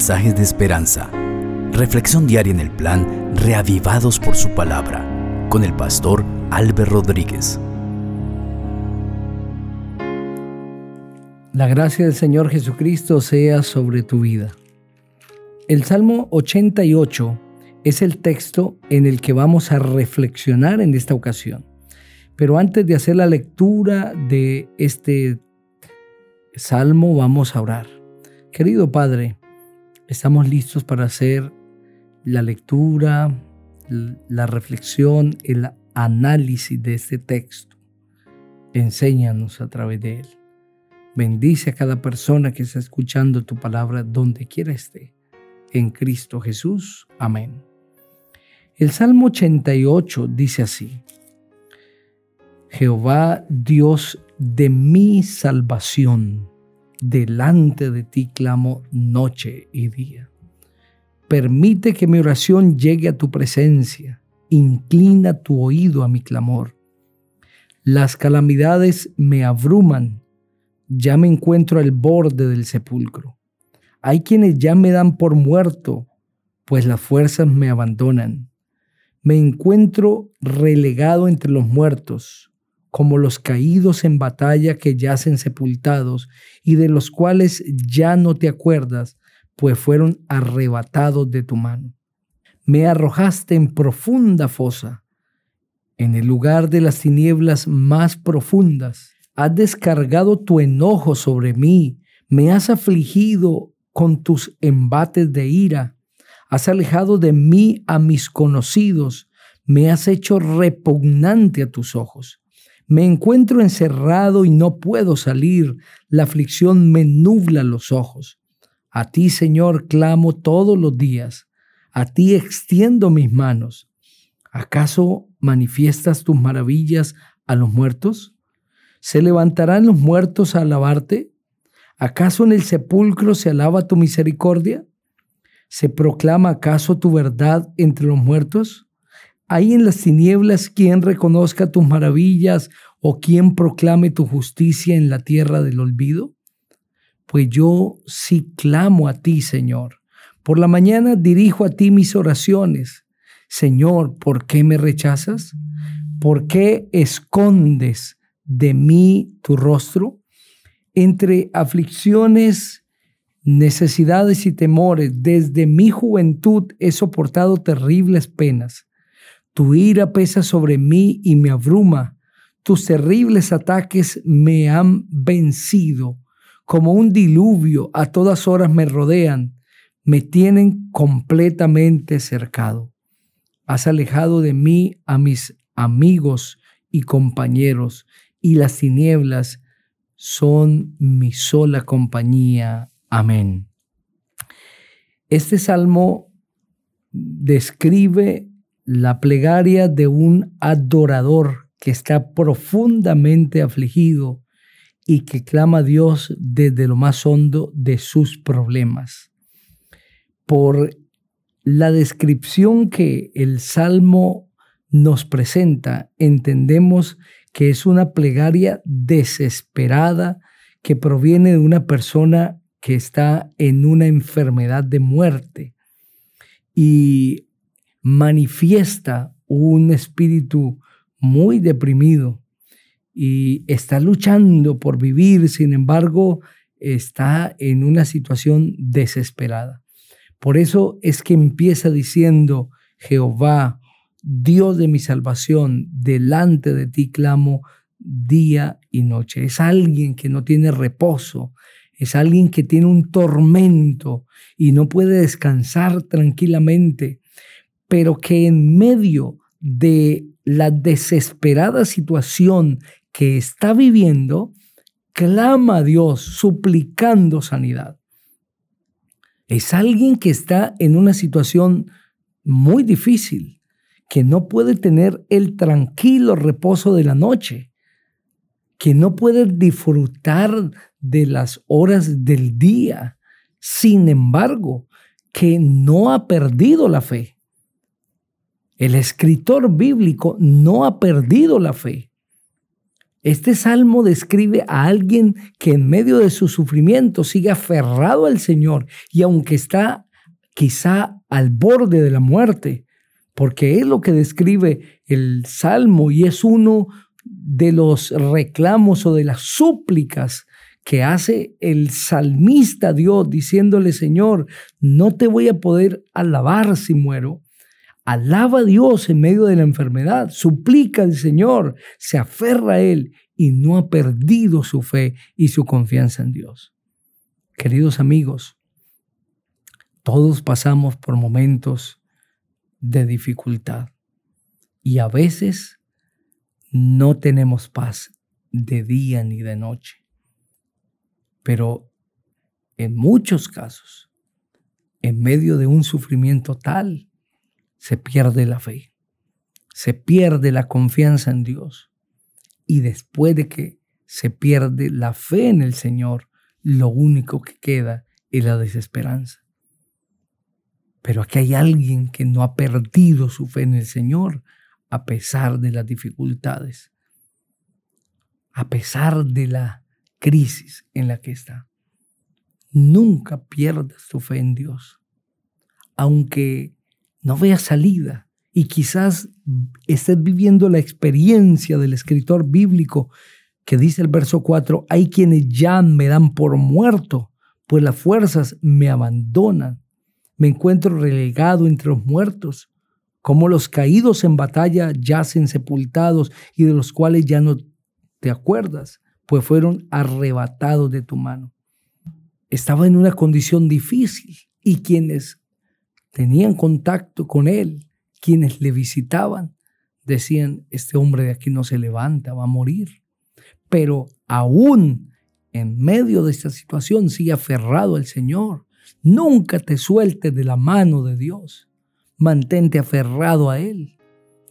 mensajes de esperanza. Reflexión diaria en el plan Reavivados por su palabra con el pastor Álvaro Rodríguez. La gracia del Señor Jesucristo sea sobre tu vida. El Salmo 88 es el texto en el que vamos a reflexionar en esta ocasión. Pero antes de hacer la lectura de este salmo, vamos a orar. Querido Padre, estamos listos para hacer la lectura, la reflexión, el análisis de este texto. Enséñanos a través de él. Bendice a cada persona que está escuchando tu palabra donde quiera esté. En Cristo Jesús. Amén. El Salmo 88 dice así. Jehová Dios de mi salvación, delante de ti clamo noche y día. Permite que mi oración llegue a tu presencia, inclina tu oído a mi clamor. Las calamidades me abruman, ya me encuentro al borde del sepulcro. Hay quienes ya me dan por muerto, pues las fuerzas me abandonan. Me encuentro relegado entre los muertos como los caídos en batalla que yacen sepultados y de los cuales ya no te acuerdas, pues fueron arrebatados de tu mano. Me arrojaste en profunda fosa, en el lugar de las tinieblas más profundas. Has descargado tu enojo sobre mí, me has afligido con tus embates de ira, has alejado de mí a mis conocidos, me has hecho repugnante a tus ojos. Me encuentro encerrado y no puedo salir. La aflicción me nubla los ojos. A ti, Señor, clamo todos los días. A ti extiendo mis manos. ¿Acaso manifiestas tus maravillas a los muertos? ¿Se levantarán los muertos a alabarte? ¿Acaso en el sepulcro se alaba tu misericordia? ¿Se proclama acaso tu verdad entre los muertos? ¿Hay en las tinieblas quien reconozca tus maravillas o quien proclame tu justicia en la tierra del olvido? Pues yo sí clamo a ti, Señor. Por la mañana dirijo a ti mis oraciones. Señor, ¿por qué me rechazas? ¿Por qué escondes de mí tu rostro? Entre aflicciones, necesidades y temores, desde mi juventud he soportado terribles penas. Tu ira pesa sobre mí y me abruma. Tus terribles ataques me han vencido. Como un diluvio a todas horas me rodean. Me tienen completamente cercado. Has alejado de mí a mis amigos y compañeros, y las tinieblas son mi sola compañía. Amén. Este salmo describe la plegaria de un adorador que está profundamente afligido y que clama a Dios desde lo más hondo de sus problemas. Por la descripción que el Salmo nos presenta, entendemos que es una plegaria desesperada que proviene de una persona que está en una enfermedad de muerte. Y manifiesta un espíritu muy deprimido y está luchando por vivir, sin embargo, está en una situación desesperada. Por eso es que empieza diciendo, Jehová, Dios de mi salvación, delante de ti clamo día y noche. Es alguien que no tiene reposo, es alguien que tiene un tormento y no puede descansar tranquilamente pero que en medio de la desesperada situación que está viviendo, clama a Dios suplicando sanidad. Es alguien que está en una situación muy difícil, que no puede tener el tranquilo reposo de la noche, que no puede disfrutar de las horas del día. Sin embargo, que no ha perdido la fe el escritor bíblico no ha perdido la fe. Este salmo describe a alguien que en medio de su sufrimiento sigue aferrado al Señor y aunque está quizá al borde de la muerte, porque es lo que describe el salmo y es uno de los reclamos o de las súplicas que hace el salmista Dios diciéndole, Señor, no te voy a poder alabar si muero. Alaba a Dios en medio de la enfermedad, suplica al Señor, se aferra a Él y no ha perdido su fe y su confianza en Dios. Queridos amigos, todos pasamos por momentos de dificultad y a veces no tenemos paz de día ni de noche. Pero en muchos casos, en medio de un sufrimiento tal, se pierde la fe, se pierde la confianza en Dios. Y después de que se pierde la fe en el Señor, lo único que queda es la desesperanza. Pero aquí hay alguien que no ha perdido su fe en el Señor a pesar de las dificultades, a pesar de la crisis en la que está. Nunca pierdas tu fe en Dios. Aunque no veas salida y quizás estés viviendo la experiencia del escritor bíblico que dice el verso 4, hay quienes ya me dan por muerto, pues las fuerzas me abandonan. Me encuentro relegado entre los muertos, como los caídos en batalla yacen sepultados y de los cuales ya no te acuerdas pues fueron arrebatados de tu mano. Estaba en una condición difícil y quienes tenían contacto con él, quienes le visitaban, decían, este hombre de aquí no se levanta, va a morir. Pero aún en medio de esta situación sigue aferrado al Señor. Nunca te sueltes de la mano de Dios. Mantente aferrado a Él.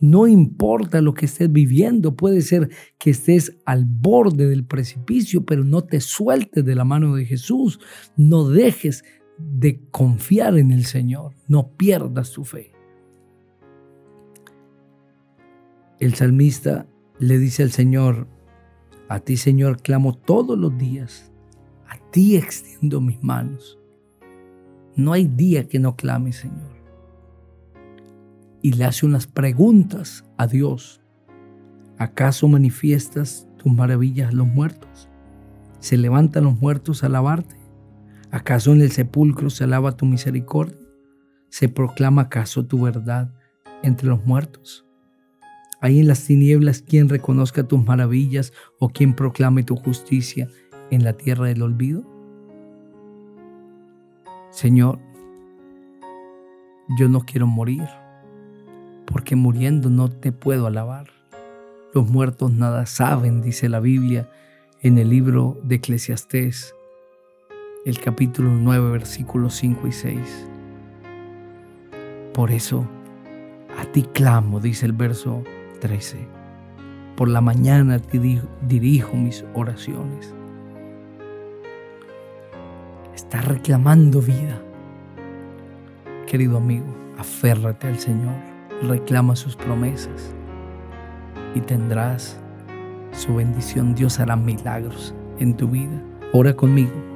No importa lo que estés viviendo, puede ser que estés al borde del precipicio, pero no te sueltes de la mano de Jesús. No dejes de confiar en el Señor, no pierdas tu fe. El salmista le dice al Señor, a ti Señor clamo todos los días, a ti extiendo mis manos. No hay día que no clame, Señor y le hace unas preguntas a Dios. ¿Acaso manifiestas tus maravillas a los muertos? ¿Se levantan los muertos a alabarte? ¿Acaso en el sepulcro se alaba tu misericordia? ¿Se proclama acaso tu verdad entre los muertos? ¿Hay en las tinieblas quien reconozca tus maravillas o quien proclame tu justicia en la tierra del olvido? Señor, yo no quiero morir porque muriendo no te puedo alabar. Los muertos nada saben, dice la Biblia en el libro de Eclesiastés, el capítulo 9, versículos 5 y 6. Por eso, a ti clamo, dice el verso 13. Por la mañana te dirijo mis oraciones. Estás reclamando vida. Querido amigo, aférrate al Señor reclama sus promesas y tendrás su bendición. Dios hará milagros en tu vida. Ora conmigo.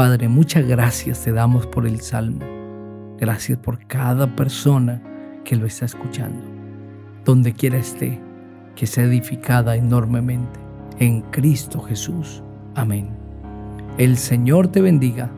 Padre, muchas gracias te damos por el Salmo. Gracias por cada persona que lo está escuchando. Donde quiera esté, que sea edificada enormemente. En Cristo Jesús. Amén. El Señor te bendiga